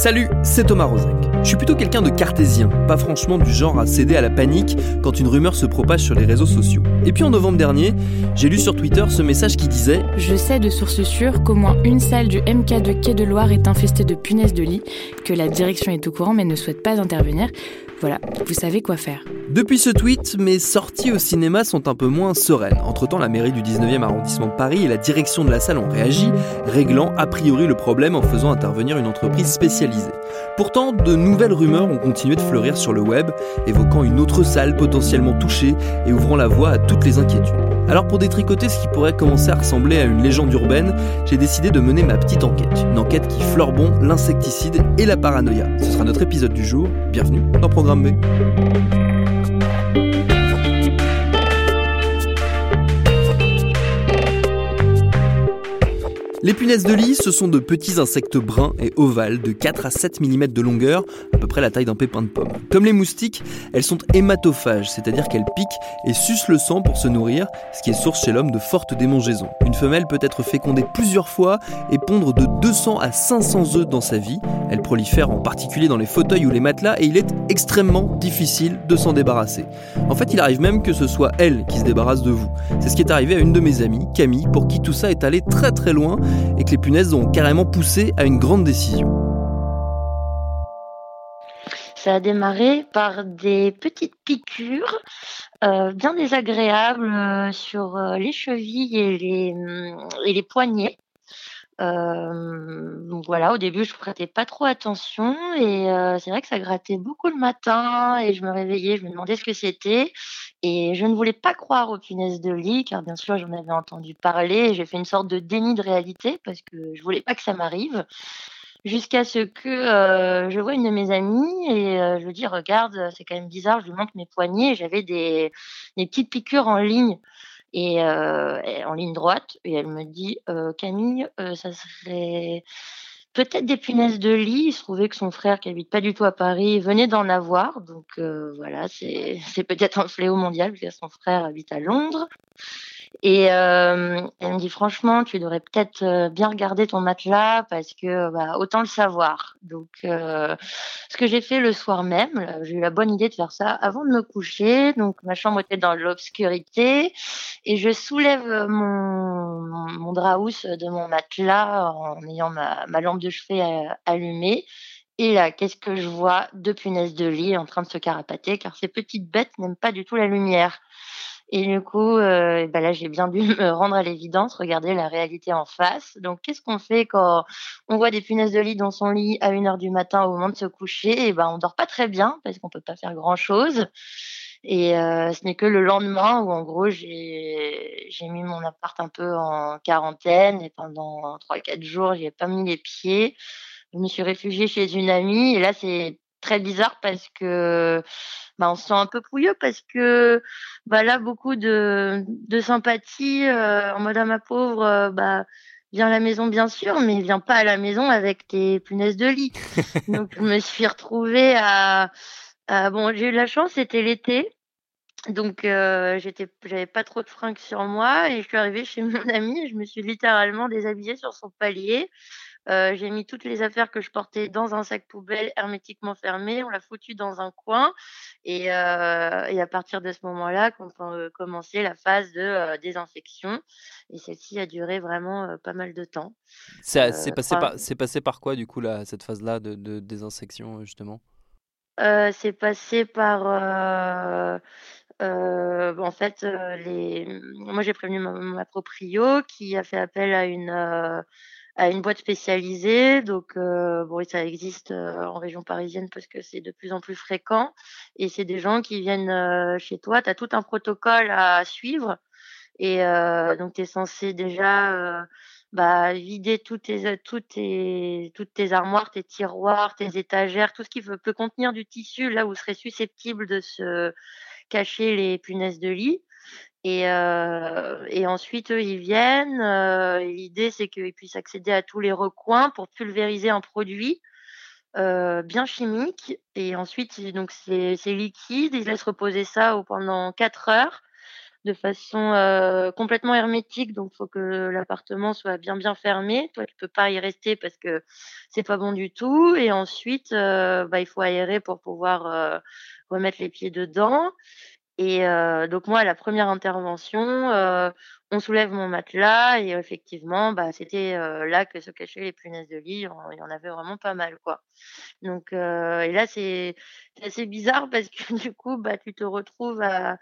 Salut, c'est Thomas Rozek. Je suis plutôt quelqu'un de cartésien, pas franchement du genre à céder à la panique quand une rumeur se propage sur les réseaux sociaux. Et puis en novembre dernier, j'ai lu sur Twitter ce message qui disait Je sais de sources sûres qu'au moins une salle du MK de Quai de Loire est infestée de punaises de lit, que la direction est au courant mais ne souhaite pas intervenir. Voilà, vous savez quoi faire. Depuis ce tweet, mes sorties au cinéma sont un peu moins sereines. Entre-temps, la mairie du 19e arrondissement de Paris et la direction de la salle ont réagi, réglant a priori le problème en faisant intervenir une entreprise spécialisée. Pourtant, de nouvelles rumeurs ont continué de fleurir sur le web, évoquant une autre salle potentiellement touchée et ouvrant la voie à toutes les inquiétudes. Alors pour détricoter ce qui pourrait commencer à ressembler à une légende urbaine, j'ai décidé de mener ma petite enquête. Une enquête qui fleure bon l'insecticide et la paranoïa. Ce sera notre épisode du jour. Bienvenue dans Programme B. Les punaises de lit, ce sont de petits insectes bruns et ovales de 4 à 7 mm de longueur, à peu près la taille d'un pépin de pomme. Comme les moustiques, elles sont hématophages, c'est-à-dire qu'elles piquent et sucent le sang pour se nourrir, ce qui est source chez l'homme de fortes démangeaisons. Une femelle peut être fécondée plusieurs fois et pondre de 200 à 500 œufs dans sa vie. Elle prolifère en particulier dans les fauteuils ou les matelas et il est extrêmement difficile de s'en débarrasser. En fait, il arrive même que ce soit elle qui se débarrasse de vous. C'est ce qui est arrivé à une de mes amies, Camille, pour qui tout ça est allé très très loin et que les punaises ont carrément poussé à une grande décision. Ça a démarré par des petites piqûres euh, bien désagréables euh, sur euh, les chevilles et les, hum, et les poignets. Donc voilà, au début, je prêtais pas trop attention et c'est vrai que ça grattait beaucoup le matin et je me réveillais, je me demandais ce que c'était et je ne voulais pas croire aux punaises de lit car bien sûr j'en avais entendu parler j'ai fait une sorte de déni de réalité parce que je voulais pas que ça m'arrive jusqu'à ce que je vois une de mes amies et je lui dis regarde c'est quand même bizarre je lui montre mes poignets et j'avais des petites piqûres en ligne et, en ligne droite et elle me dit Camille ça serait peut-être des punaises de lit. Il se trouvait que son frère qui habite pas du tout à Paris venait d'en avoir donc voilà c'est peut-être un fléau mondial parce que son frère habite à Londres et euh, elle me dit franchement, tu devrais peut-être euh, bien regarder ton matelas parce que bah, autant le savoir. Donc, euh, ce que j'ai fait le soir même, j'ai eu la bonne idée de faire ça avant de me coucher. Donc, ma chambre était dans l'obscurité et je soulève mon, mon, mon de mon matelas en ayant ma, ma lampe de chevet euh, allumée. Et là, qu'est-ce que je vois Deux punaises de lit en train de se carapater? Car ces petites bêtes n'aiment pas du tout la lumière. Et du coup, euh, ben là, j'ai bien dû me rendre à l'évidence, regarder la réalité en face. Donc, qu'est-ce qu'on fait quand on voit des punaises de lit dans son lit à 1 heure du matin au moment de se coucher? Et ben, on dort pas très bien parce qu'on peut pas faire grand-chose. Et euh, ce n'est que le lendemain où, en gros, j'ai j'ai mis mon appart un peu en quarantaine et pendant 3-4 jours, j'y ai pas mis les pieds. Je me suis réfugiée chez une amie et là, c'est très bizarre parce que bah, on se sent un peu pouilleux parce que bah, là, beaucoup de, de sympathie euh, en mode à ma pauvre, euh, bah, viens à la maison bien sûr, mais viens pas à la maison avec tes punaises de lit. Donc je me suis retrouvée à, à bon, j'ai eu de la chance, c'était l'été. Donc euh, j'étais j'avais pas trop de fringues sur moi et je suis arrivée chez mon amie, je me suis littéralement déshabillée sur son palier. J'ai mis toutes les affaires que je portais dans un sac poubelle hermétiquement fermé, on l'a foutu dans un coin et à partir de ce moment-là, commencer la phase de, désinfection et celle-ci a duré vraiment, pas mal de temps. C'est passé, 3 par, c'est passé par quoi du coup là, cette phase-là de, de désinsection justement? C'est passé par, en fait, les... moi j'ai prévenu ma, proprio qui a fait appel à une, à une boîte spécialisée. Donc, bon, ça existe en région parisienne parce que c'est de plus en plus fréquent. Et c'est des gens qui viennent chez toi. Tu as tout un protocole à suivre. Et donc, tu es censé déjà bah, vider toutes tes, toutes, tes, toutes tes armoires, tes tiroirs, tes étagères, tout ce qui peut, peut contenir du tissu là où serait susceptible de se cacher les punaises de lit. Et, euh, et ensuite, eux, ils viennent. Euh, L'idée, c'est qu'ils puissent accéder à tous les recoins pour pulvériser un produit euh, bien chimique. Et ensuite, donc c'est liquide. Ils laissent reposer ça pendant 4 heures de façon complètement hermétique. Donc, il faut que l'appartement soit bien bien fermé. Toi, tu peux pas y rester parce que c'est pas bon du tout. Et ensuite, bah, il faut aérer pour pouvoir remettre les pieds dedans. Et donc moi, à la première intervention, on soulève mon matelas et effectivement, bah, c'était là que se cachaient les punaises de lit. Il y en avait vraiment pas mal, quoi. Donc et là, c'est assez bizarre parce que du coup, bah, tu te retrouves à,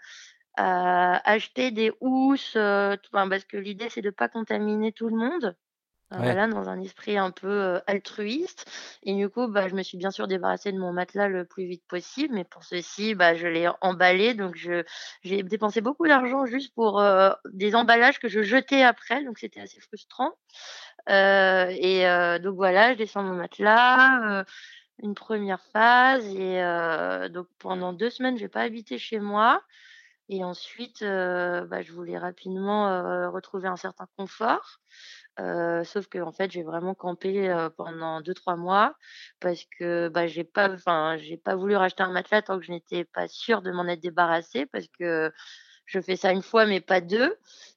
acheter des housses, parce que l'idée c'est de pas contaminer tout le monde. Voilà, dans un esprit un peu altruiste. Et du coup, bah, je me suis bien sûr débarrassée de mon matelas le plus vite possible. Mais pour ceci, bah, je l'ai emballé. Donc, je, j'ai dépensé beaucoup d'argent juste pour des emballages que je jetais après. Donc, c'était assez frustrant. et donc, voilà, je descends mon matelas. une première phase. Et donc, pendant deux semaines, je vais pas habiter chez moi. Et ensuite, bah, je voulais rapidement retrouver un certain confort. sauf que en fait, j'ai vraiment campé pendant 2-3 mois parce que bah, j'ai pas, pas voulu racheter un matelas tant que je n'étais pas sûre de m'en être débarrassée parce que je fais ça une fois mais pas deux.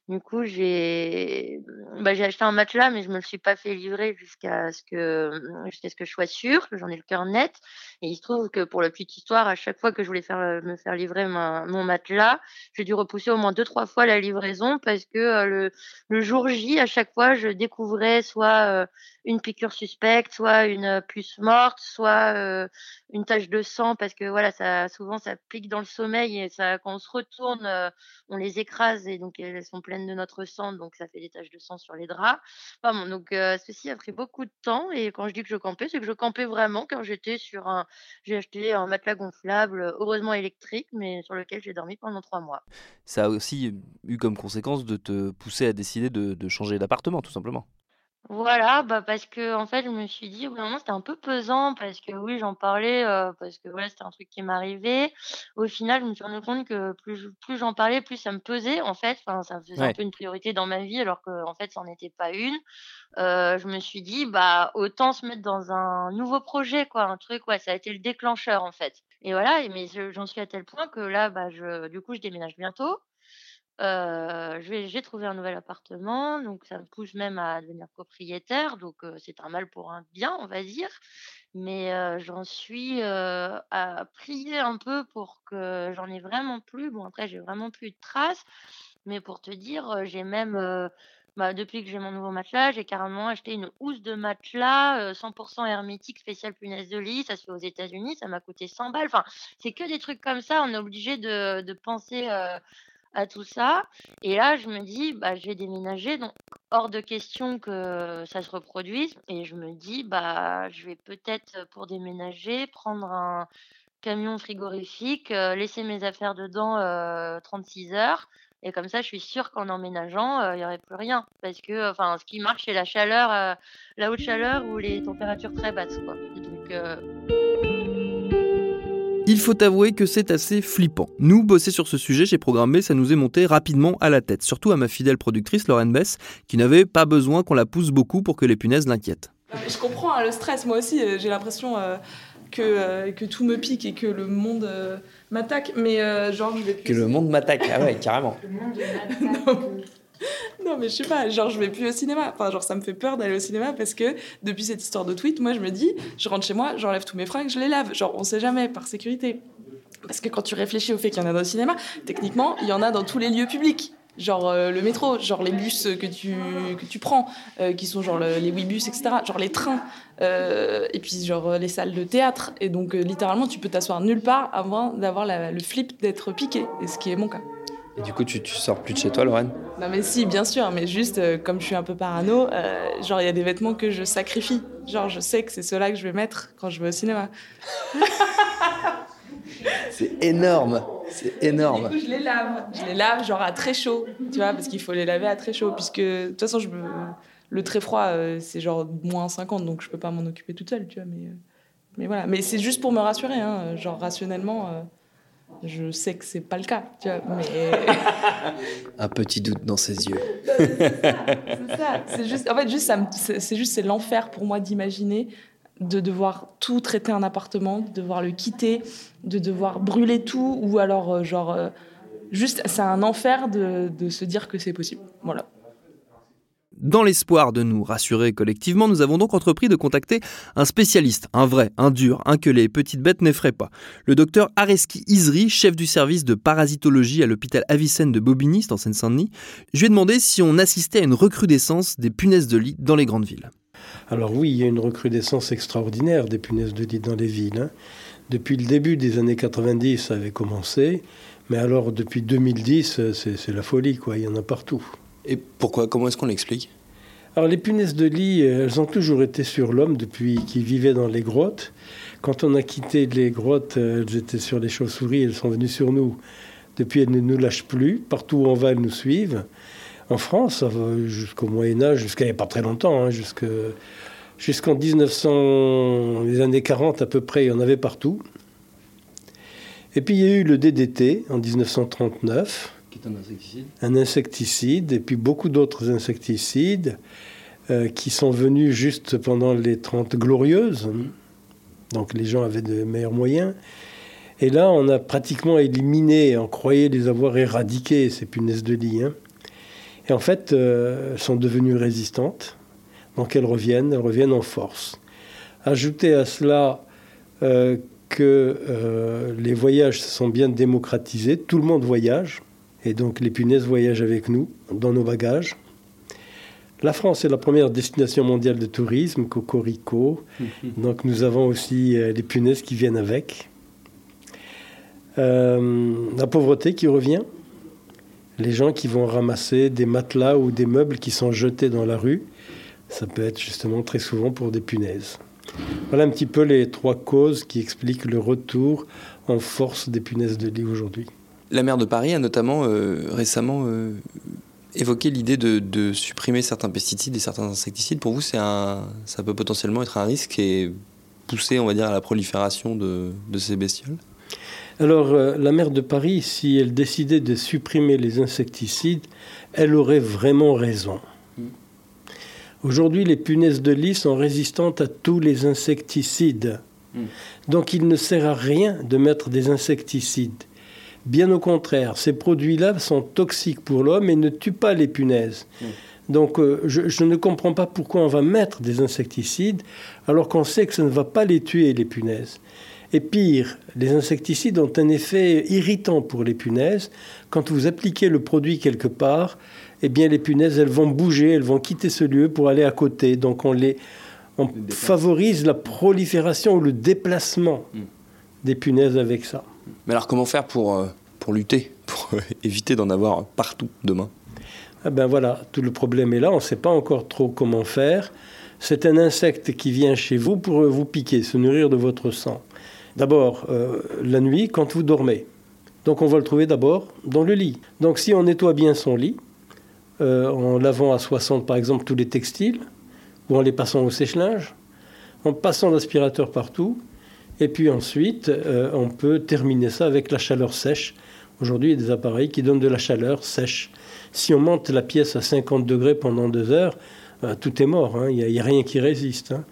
Du coup, j'ai bah, j'ai acheté un matelas, mais je me le suis pas fait livrer jusqu'à ce que jusqu'à ce que je sois sûre, que j'en ai le cœur net. Et il se trouve que pour la petite histoire, à chaque fois que je voulais faire me faire livrer mon matelas, j'ai dû repousser au moins deux trois fois la livraison parce que euh, le, le jour J, à chaque fois, je découvrais soit euh, une piqûre suspecte, soit une puce morte, soit euh, une tache de sang parce que voilà, ça souvent ça pique dans le sommeil et quand on se retourne, on les écrase et donc elles sont pleines de notre sang, donc ça fait des taches de sang sur les draps. donc ceci a pris beaucoup de temps et quand je dis que je campais, c'est que je campais vraiment quand j'étais sur un, j'ai acheté un matelas gonflable, heureusement électrique, mais sur lequel j'ai dormi pendant trois mois. Ça a aussi eu comme conséquence de te pousser à décider de changer d'appartement, tout simplement. Voilà, bah, parce que en fait, je me suis dit, au bout c'était un peu pesant parce que oui, j'en parlais, euh, parce que voilà, c'était un truc qui m'arrivait. Au final, je me suis rendu compte que plus plus j'en parlais, plus ça me pesait, en fait. Enfin, ça faisait un peu une priorité dans ma vie alors qu'en fait, ça n'en était pas une. Euh, je me suis dit, bah, autant se mettre dans un nouveau projet, quoi, un truc, ouais, ça a été le déclencheur, en fait. Et voilà, mais j'en suis à tel point que là, bah, je du coup, je déménage bientôt. Euh, j'ai trouvé un nouvel appartement, donc ça me pousse même à devenir propriétaire, donc c'est un mal pour un bien, on va dire. Mais j'en suis à prier un peu pour que j'en ai vraiment plus. Bon, après, j'ai vraiment plus de traces, mais pour te dire, j'ai même, bah, depuis que j'ai mon nouveau matelas, j'ai carrément acheté une housse de matelas 100% hermétique spécial punaise de lit. Ça se fait aux États-Unis, ça m'a coûté 100 balles. Enfin, c'est que des trucs comme ça. On est obligé de, de penser à tout ça. Et là, je me dis, bah, je vais déménager, donc hors de question que ça se reproduise. Et je me dis, bah, je vais peut-être, pour déménager, prendre un camion frigorifique, euh, laisser mes affaires dedans 36 euh, heures. Et comme ça, je suis sûre qu'en emménageant, euh, il n'y aurait plus rien. Parce que, enfin, ce qui marche, c'est la chaleur, la haute chaleur ou les températures très basses, quoi. Il faut avouer que c'est assez flippant. Nous, bosser sur ce sujet j'ai Programmé, ça nous est monté rapidement à la tête, surtout à ma fidèle productrice Lorraine Bess, qui n'avait pas besoin qu'on la pousse beaucoup pour que les punaises l'inquiètent. Je comprends hein, le stress, moi aussi, euh, j'ai l'impression euh, que, euh, que tout me pique et que le monde m'attaque, mais genre je vais... Que le monde m'attaque, ah ouais, carrément. le monde m'attaque. non, mais je sais pas, genre je vais plus au cinéma. Enfin, genre ça me fait peur d'aller au cinéma parce que depuis cette histoire de tweet, moi je me dis, je rentre chez moi, j'enlève tous mes fringues, je les lave. Genre on sait jamais, par sécurité. Parce que quand tu réfléchis au fait qu'il y en a dans le cinéma, techniquement, il y en a dans tous les lieux publics. genre euh, le métro, genre les bus que tu, que tu prends, euh, qui sont genre les Webus, etc., genre les trains, euh, et puis genre les salles de théâtre. Et donc littéralement, tu peux t'asseoir nulle part avant d'avoir le flip d'être piqué, et ce qui est mon cas. Et du coup, tu, tu sors plus de chez toi, Lorraine? Non mais si, bien sûr, mais juste comme je suis un peu parano, genre il y a des vêtements que je sacrifie. Genre je sais que c'est ceux-là que je vais mettre quand je vais au cinéma. c'est énorme, c'est énorme. Du coup, je les lave. Je les lave genre à très chaud, tu vois, parce qu'il faut les laver à très chaud, puisque de toute façon, je le très froid, euh, c'est genre moins 50, donc je peux pas m'en occuper toute seule, tu vois. Mais, euh, mais voilà. Mais c'est juste pour me rassurer, hein, genre rationnellement. Je sais que c'est pas le cas, tu vois, mais... Un petit doute dans ses yeux. c'est ça, c'est juste, en fait, juste, c'est juste, c'est l'enfer pour moi d'imaginer de devoir tout traiter un appartement, de devoir le quitter, de devoir brûler tout, ou alors, euh, genre, euh, juste, c'est un enfer de, de se dire que c'est possible. Voilà. Dans l'espoir de nous rassurer collectivement, nous avons donc entrepris de contacter un spécialiste, un vrai, un dur, un que les petites bêtes n'effraient pas. Le docteur Areski Isri, chef du service de parasitologie à l'hôpital Avicenne de Bobigny, en Seine-Saint-Denis. Je lui ai demandé si on assistait à une recrudescence des punaises de lit dans les grandes villes. Alors oui, il y a une recrudescence extraordinaire des punaises de lit dans les villes. Hein. Depuis le début des années 90, ça avait commencé. Mais alors depuis 2010, c'est la folie, quoi. Il y en a partout. Et pourquoi Comment est-ce qu'on l'explique? Alors les punaises de lit, elles ont toujours été sur l'homme depuis qu'il vivait dans les grottes. Quand on a quitté les grottes, elles étaient sur les chauves-souris, elles sont venues sur nous. Depuis, elles ne nous lâchent plus. Partout où on va, elles nous suivent en France, jusqu'au Moyen Âge, jusqu'à il n'y a pas très longtemps, hein, jusqu'en 1900, les années 40 à peu près, il y en avait partout. Et puis il y a eu le DDT en 1939. Qui est un insecticide. Un insecticide, et puis beaucoup d'autres insecticides euh, qui sont venus juste pendant les 30 glorieuses. Donc les gens avaient de meilleurs moyens. Et là, on a pratiquement éliminé, on croyait les avoir éradiqués, ces punaises de lit. Hein. Et en fait, euh, elles sont devenues résistantes. Donc elles reviennent, elles reviennent en force. Ajoutez à cela euh, que euh, les voyages se sont bien démocratisés, tout le monde voyage, et donc les punaises voyagent avec nous dans nos bagages. La France est la première destination mondiale de tourisme, Cocorico. donc nous avons aussi les punaises qui viennent avec. la pauvreté qui revient, les gens qui vont ramasser des matelas ou des meubles qui sont jetés dans la rue. Ça peut être justement très souvent pour des punaises. Voilà un petit peu les trois causes qui expliquent le retour en force des punaises de lit aujourd'hui. La maire de Paris a notamment euh, récemment euh, évoqué l'idée de, supprimer certains pesticides et certains insecticides. Pour vous, un, ça peut potentiellement être un risque et pousser, on va dire, à la prolifération de ces bestioles? Alors, euh, la maire de Paris, si elle décidait de supprimer les insecticides, elle aurait vraiment raison. Aujourd'hui, les punaises de lit sont résistantes à tous les insecticides. Donc, il ne sert à rien de mettre des insecticides. Bien au contraire, ces produits-là sont toxiques pour l'homme et ne tuent pas les punaises. Donc, euh, je, je, ne comprends pas pourquoi on va mettre des insecticides alors qu'on sait que ça ne va pas les tuer, les punaises. Et pire, les insecticides ont un effet irritant pour les punaises. Quand vous appliquez le produit quelque part, eh bien les punaises, elles vont bouger, elles vont quitter ce lieu pour aller à côté. Donc on les on favorise la prolifération ou le déplacement hmm. des punaises avec ça. Mais alors comment faire pour, euh, pour lutter, pour euh, éviter d'en avoir partout demain? Ah ben voilà, tout le problème est là, on ne sait pas encore trop comment faire. C'est un insecte qui vient chez vous pour vous piquer, se nourrir de votre sang. D'abord, euh, la nuit, quand vous dormez. Donc on va le trouver d'abord dans le lit. Donc si on nettoie bien son lit, euh, en lavant à 60 par exemple tous les textiles, ou en les passant au sèche-linge, en passant l'aspirateur partout, et puis ensuite euh, on peut terminer ça avec la chaleur sèche. Aujourd'hui, il y a des appareils qui donnent de la chaleur sèche. Si on monte la pièce à 50 degrés pendant deux heures, tout est mort, hein. il n'y a, rien qui résiste. Hein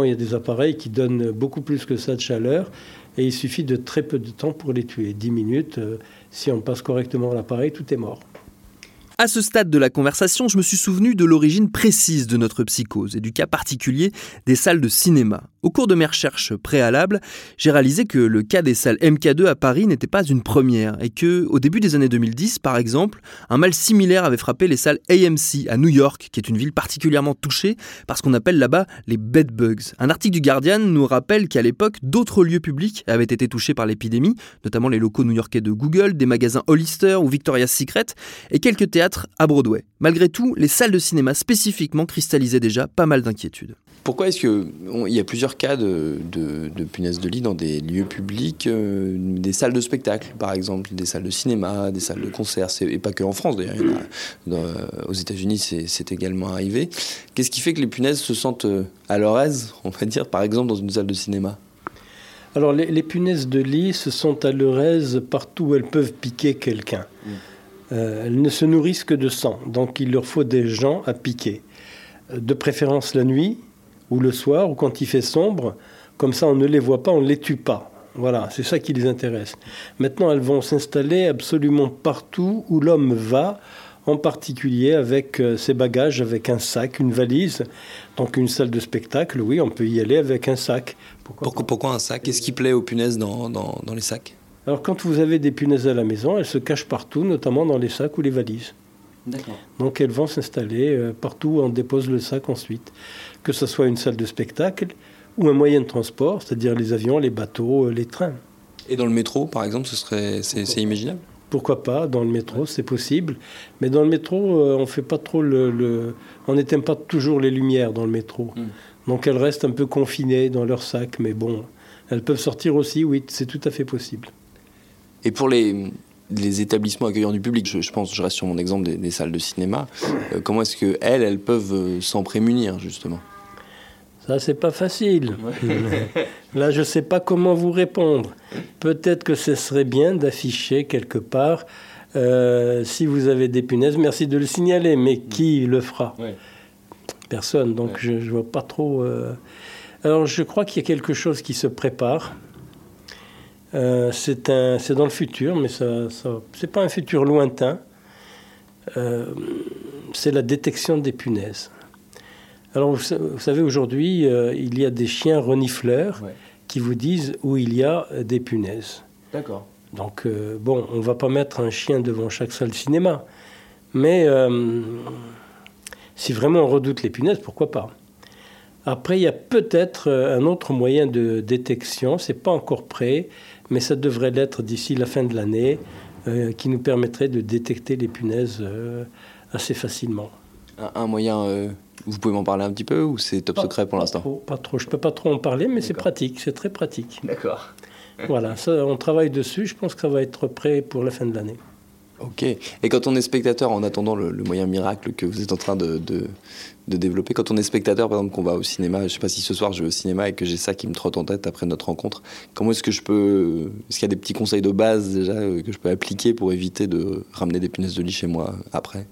il y a des appareils qui donnent beaucoup plus que ça de chaleur et il suffit de très peu de temps pour les tuer. 10 minutes, euh, si on passe correctement l'appareil, tout est mort. À ce stade de la conversation, je me suis souvenu de l'origine précise de notre psychose et du cas particulier des salles de cinéma. Au cours de mes recherches préalables, j'ai réalisé que le cas des salles MK2 à Paris n'était pas une première et que, au début des années 2010, par exemple, un mal similaire avait frappé les salles AMC à New York, qui est une ville particulièrement touchée par ce qu'on appelle là-bas les bedbugs. Un article du Guardian nous rappelle qu'à l'époque, d'autres lieux publics avaient été touchés par l'épidémie, notamment les locaux new-yorkais de Google, des magasins Hollister ou Victoria's Secret et quelques théâtres à Broadway. Malgré tout, les salles de cinéma spécifiquement cristallisaient déjà pas mal d'inquiétudes. Pourquoi est-ce qu'il y a plusieurs cas de, de, punaises de lit dans des lieux publics, euh, des salles de spectacle par exemple, des salles de cinéma, des salles de concert, et pas que en France d'ailleurs, aux États-Unis c'est également arrivé. Qu'est-ce qui fait que les punaises se sentent euh, à leur aise, on va dire, par exemple dans une salle de cinéma? Alors les, punaises de lit se sont à leur aise partout où elles peuvent piquer quelqu'un. Mm. Euh, elles ne se nourrissent que de sang, donc il leur faut des gens à piquer. De préférence la nuit, ou le soir, ou quand il fait sombre, comme ça on ne les voit pas, on ne les tue pas. Voilà, c'est ça qui les intéresse. Maintenant, elles vont s'installer absolument partout où l'homme va, en particulier avec euh, ses bagages, avec un sac, une valise. Donc une salle de spectacle, oui, on peut y aller avec un sac. Pourquoi, pourquoi, un sac? Qu'est-ce qui plaît aux punaises dans, dans, dans les sacs? Alors quand vous avez des punaises à la maison, elles se cachent partout, notamment dans les sacs ou les valises. Donc elles vont s'installer euh, partout où on dépose le sac ensuite. Que ce soit une salle de spectacle ou un moyen de transport, c'est-à-dire les avions, les bateaux, euh, les trains. Et dans le métro, par exemple, ce serait, c'est, imaginable? Pourquoi pas Dans le métro, c'est possible. Mais dans le métro, euh, on fait pas trop le, on n'éteint pas toujours les lumières dans le métro. Hmm. Donc elles restent un peu confinées dans leur sac. Mais bon, elles peuvent sortir aussi. Oui, c'est tout à fait possible. Et pour les les établissements accueillants du public, je, pense, je reste sur mon exemple des, salles de cinéma, euh, comment est-ce qu'elles, elles, peuvent euh, s'en prémunir, justement? Ça, c'est pas facile. Là, je ne sais pas comment vous répondre. Peut-être que ce serait bien d'afficher quelque part, euh, si vous avez des punaises, merci de le signaler, mais qui le fera? Personne, donc je ne vois pas trop... Alors, je crois qu'il y a quelque chose qui se prépare. Euh, c'est dans le futur, mais ce n'est pas un futur lointain. Euh, c'est la détection des punaises. Alors, vous, savez, aujourd'hui, euh, il y a des chiens renifleurs qui vous disent où il y a des punaises. D'accord. Donc, bon, on ne va pas mettre un chien devant chaque salle de cinéma. Mais si vraiment on redoute les punaises, pourquoi pas? Après, il y a peut-être un autre moyen de détection, c'est pas encore prêt, mais ça devrait l'être d'ici la fin de l'année, euh, qui nous permettrait de détecter les punaises euh, assez facilement. Un, moyen, euh, vous pouvez m'en parler un petit peu ou c'est top secret pour l'instant Pas trop, je ne peux pas trop en parler, mais c'est pratique, c'est très pratique. D'accord. Voilà, ça, on travaille dessus, je pense que ça va être prêt pour la fin de l'année. Ok. Et quand on est spectateur, en attendant le, moyen miracle que vous êtes en train de, de, développer, quand on est spectateur, par exemple, qu'on va au cinéma, je ne sais pas si ce soir je vais au cinéma et que j'ai ça qui me trotte en tête après notre rencontre, comment est-ce que je peux. Est-ce qu'il y a des petits conseils de base déjà euh, que je peux appliquer pour éviter de ramener des punaises de lit chez moi après?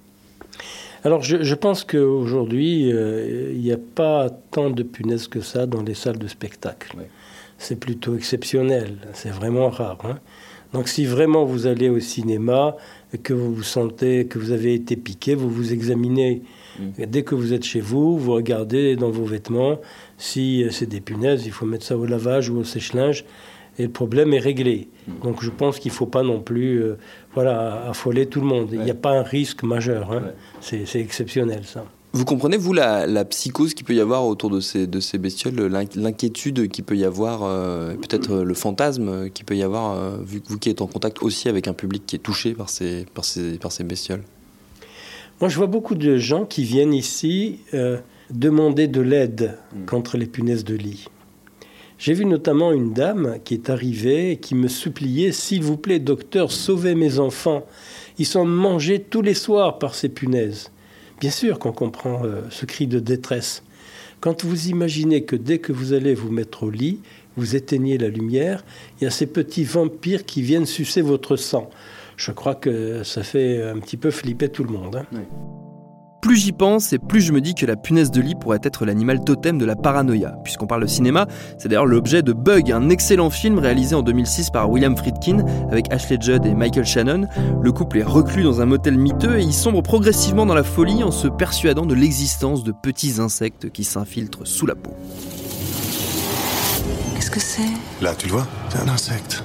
Alors je, pense qu'aujourd'hui, euh, il n'y a pas tant de punaises que ça dans les salles de spectacle. C'est plutôt exceptionnel, c'est vraiment rare. Hein. Donc si vraiment vous allez au cinéma, que vous vous sentez que vous avez été piqué, vous vous examinez. Mm. Dès que vous êtes chez vous, vous regardez dans vos vêtements. Si c'est des punaises, il faut mettre ça au lavage ou au sèche-linge. Et le problème est réglé. Mm. Donc je pense qu'il ne faut pas non plus euh, voilà, affoler tout le monde. Il n'y a pas un risque majeur. Hein. C'est exceptionnel ça. Vous comprenez, vous, la, psychose qu'il peut y avoir autour de ces, de ces bestioles, l'inquiétude qu'il peut y avoir, euh, peut-être euh, le fantasme qu'il peut y avoir, euh, vu que vous qui êtes en contact aussi avec un public qui est touché par ces, par ces, par ces bestioles? Moi, je vois beaucoup de gens qui viennent ici demander de l'aide mm. contre les punaises de lit. J'ai vu notamment une dame qui est arrivée et qui me suppliait S'il vous plaît, docteur, sauvez mes enfants. Ils sont mangés tous les soirs par ces punaises. Bien sûr qu'on comprend euh, ce cri de détresse. Quand vous imaginez que dès que vous allez vous mettre au lit, vous éteignez la lumière, il y a ces petits vampires qui viennent sucer votre sang. Je crois que ça fait un petit peu flipper tout le monde. Hein. Plus j'y pense et plus je me dis que la punaise de lit pourrait être l'animal totem de la paranoïa. Puisqu'on parle de cinéma, c'est d'ailleurs l'objet de Bug, un excellent film réalisé en 2006 par William Friedkin avec Ashley Judd et Michael Shannon. Le couple est reclus dans un motel miteux et il sombre progressivement dans la folie en se persuadant de l'existence de petits insectes qui s'infiltrent sous la peau. Qu'est-ce que c'est? Là, tu le vois? C'est un insecte.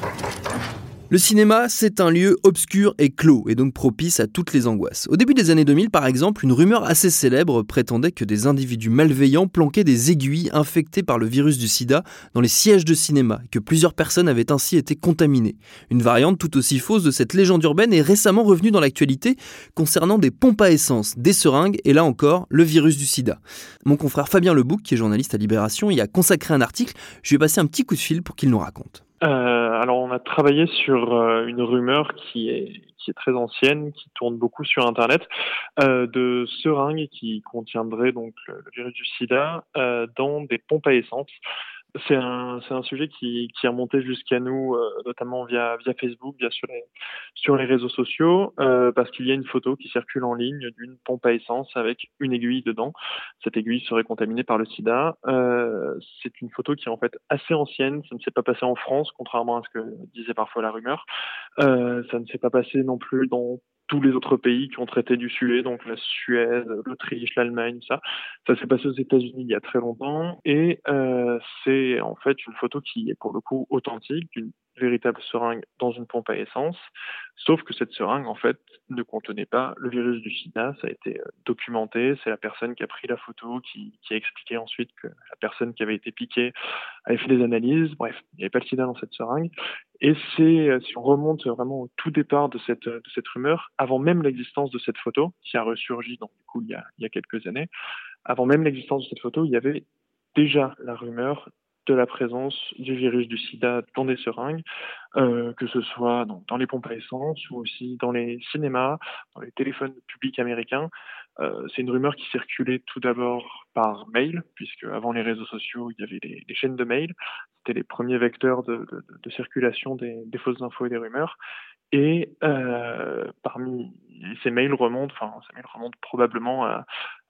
Le cinéma, c'est un lieu obscur et clos, et donc propice à toutes les angoisses. Au début des années 2000, par exemple, une rumeur assez célèbre prétendait que des individus malveillants planquaient des aiguilles infectées par le virus du sida dans les sièges de cinéma, que plusieurs personnes avaient ainsi été contaminées. Une variante tout aussi fausse de cette légende urbaine est récemment revenue dans l'actualité concernant des pompes à essence, des seringues, et là encore, le virus du sida. Mon confrère Fabien Lebouc, qui est journaliste à Libération, y a consacré un article, je lui ai passé un petit coup de fil pour qu'il nous raconte. Euh, alors, on a travaillé sur euh, une rumeur qui est, très ancienne, qui tourne beaucoup sur Internet, euh, de seringues qui contiendraient donc le, virus du sida dans des pompes à essence. C'est un, un sujet qui, qui est remonté jusqu'à nous, euh, notamment via, via Facebook, bien sur les, sur les réseaux sociaux, euh, parce qu'il y a une photo qui circule en ligne d'une pompe à essence avec une aiguille dedans. Cette aiguille serait contaminée par le sida. Euh, c'est une photo qui est en fait assez ancienne. Ça ne s'est pas passé en France, contrairement à ce que disait parfois la rumeur. Euh, ça ne s'est pas passé non plus dans tous les autres pays qui ont traité du sujet, donc la Suède, l'Autriche, l'Allemagne, ça. Ça s'est passé aux États-Unis il y a très longtemps et euh, c'est en fait une photo qui est pour le coup authentique véritable seringue dans une pompe à essence, sauf que cette seringue en fait ne contenait pas le virus du sida, ça a été euh, documenté, c'est la personne qui a pris la photo qui, a expliqué ensuite que la personne qui avait été piquée avait fait des analyses, bref, il n'y avait pas le sida dans cette seringue, et c'est, euh, si on remonte vraiment au tout départ de cette, de cette rumeur, avant même l'existence de cette photo, qui a ressurgi donc, du coup, il, y a, il y a quelques années, avant même l'existence de cette photo, il y avait déjà la rumeur de la présence du virus du sida dans des seringues, euh, que ce soit dans les pompes à essence ou aussi dans les cinémas, dans les téléphones publics américains. Euh, c'est une rumeur qui circulait tout d'abord par mail, puisque avant les réseaux sociaux, il y avait des chaînes de mail. C'était les premiers vecteurs de, circulation des, des, fausses infos et des rumeurs. Et euh, parmi ces mails remontent, enfin, ces mails remontent probablement à, à,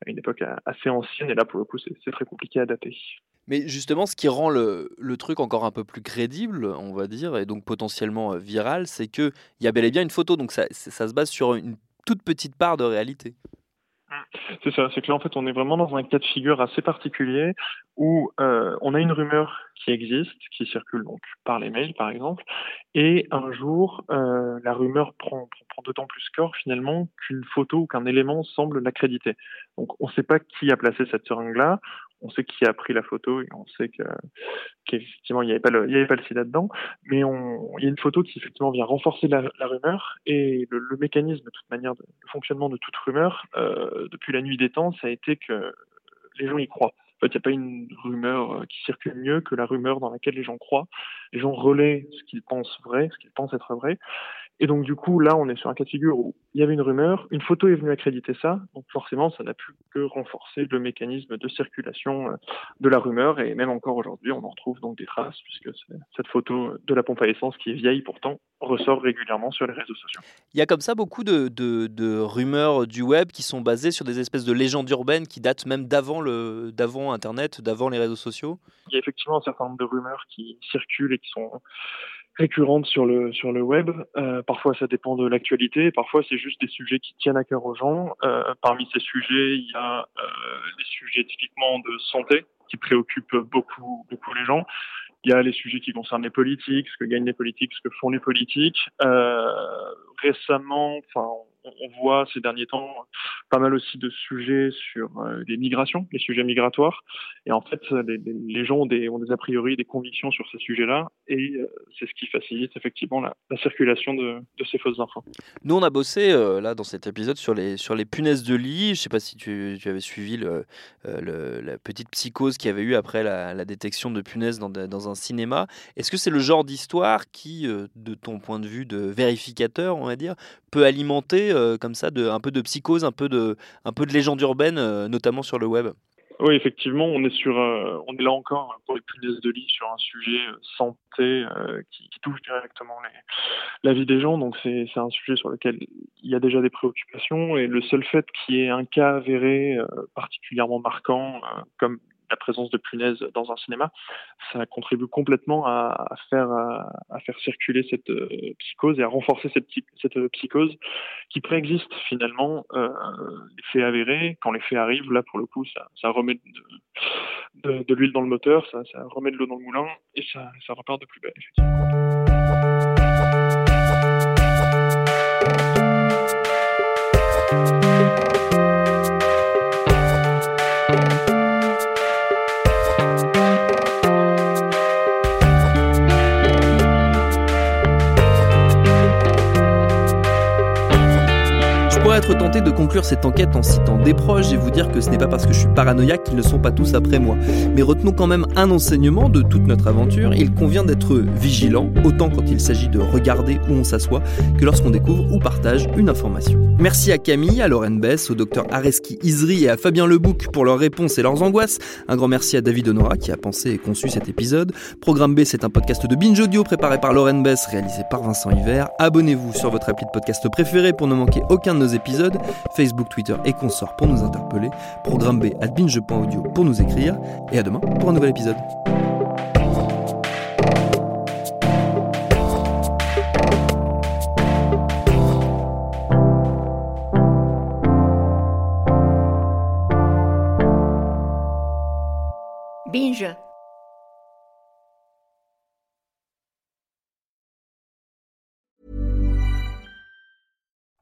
une époque assez ancienne, et là, pour le coup, c'est très compliqué à dater. Mais justement, ce qui rend le, truc encore un peu plus crédible, on va dire, et donc potentiellement viral, c'est qu'il y a bel et bien une photo, donc ça, se base sur une toute petite part de réalité. C'est ça, c'est que là en fait on est vraiment dans un cas de figure assez particulier où euh, on a une rumeur qui existe, qui circule donc par les mails par exemple, et un jour euh, la rumeur prend, prend d'autant plus corps finalement qu'une photo ou qu'un élément semble l'accréditer. Donc on ne sait pas qui a placé cette seringue là, on sait qui a pris la photo et on sait que qu'effectivement il n'y avait pas le il y avait pas le sida dedans mais on il y a une photo qui effectivement vient renforcer la, la rumeur et le, le, mécanisme de toute manière de, le fonctionnement de toute rumeur euh, depuis la nuit des temps ça a été que les gens y croient en fait, il n'y a pas une rumeur qui circule mieux que la rumeur dans laquelle les gens croient. Les gens relaient ce qu'ils pensent vrai, ce qu'ils pensent être vrai. Et donc, du coup, là, on est sur un cas de figure où il y avait une rumeur, une photo est venue accréditer ça, donc forcément, ça n'a pu que renforcer le mécanisme de circulation de la rumeur, et même encore aujourd'hui, on en retrouve donc des traces, puisque cette photo de la pompe à essence, qui est vieille pourtant, ressort régulièrement sur les réseaux sociaux. Il y a comme ça beaucoup de, de, de rumeurs du web qui sont basées sur des espèces de légendes urbaines qui datent même d'avant Internet, d'avant les réseaux sociaux Il y a effectivement un certain nombre de rumeurs qui circulent et qui sont récurrentes sur le sur le web. Euh, parfois, ça dépend de l'actualité. Parfois, c'est juste des sujets qui tiennent à cœur aux gens. Euh, parmi ces sujets, il y a euh, les sujets typiquement de santé qui préoccupent beaucoup beaucoup les gens. Il y a les sujets qui concernent les politiques, ce que gagnent les politiques, ce que font les politiques. récemment, enfin, on voit ces derniers temps pas mal aussi de sujets sur euh, les migrations, les sujets migratoires. Et en fait, les, les gens ont des, ont des, a priori, des convictions sur ces sujets-là. Et euh, c'est ce qui facilite effectivement la, la circulation de, de, ces fausses infos. Nous, on a bossé euh, là dans cet épisode sur les, sur les punaises de lit. Je ne sais pas si tu, tu avais suivi le, le, la petite psychose qu'il y avait eu après la, la détection de punaises dans, dans un cinéma. Est-ce que c'est le genre d'histoire qui, de ton point de vue de vérificateur, on va dire, peut alimenter euh, comme ça de, un peu de psychose, un peu de, un peu de légende urbaine, euh, notamment sur le web? Oui, effectivement, on est sur, euh, on est là encore pour les punaises de lit sur un sujet santé qui, touche directement les, la vie des gens. Donc c'est un sujet sur lequel il y a déjà des préoccupations et le seul fait qu'il y ait un cas avéré particulièrement marquant, comme la présence de punaises dans un cinéma, ça contribue complètement à, faire, circuler cette psychose et à renforcer cette, cette psychose qui préexiste finalement. Euh, les faits avérés, quand les faits arrivent, là pour le coup, ça, remet de, l'huile dans le moteur, ça, remet de l'eau dans le moulin et ça, repart de plus belle. Être tenté de conclure cette enquête en citant des proches et vous dire que ce n'est pas parce que je suis paranoïaque qu'ils ne sont pas tous après moi. Mais retenons quand même un enseignement de toute notre aventure. Il convient d'être vigilant, autant quand il s'agit de regarder où on s'assoit que lorsqu'on découvre ou partage une information. Merci à Camille, à Lauren Bess, au docteur Areski Isri et à Fabien Lebouc pour leurs réponses et leurs angoisses. Un grand merci à David Honora qui a pensé et conçu cet épisode. Programme B, c'est un podcast de Binge Audio préparé par Lauren Bess, réalisé par Vincent Hiver. Abonnez-vous sur votre appli de podcast préféré pour ne manquer aucun de nos épisodes Facebook, Twitter et consorts pour nous interpeller, programme B at binge.audio pour nous écrire, et à demain pour un nouvel épisode. Binge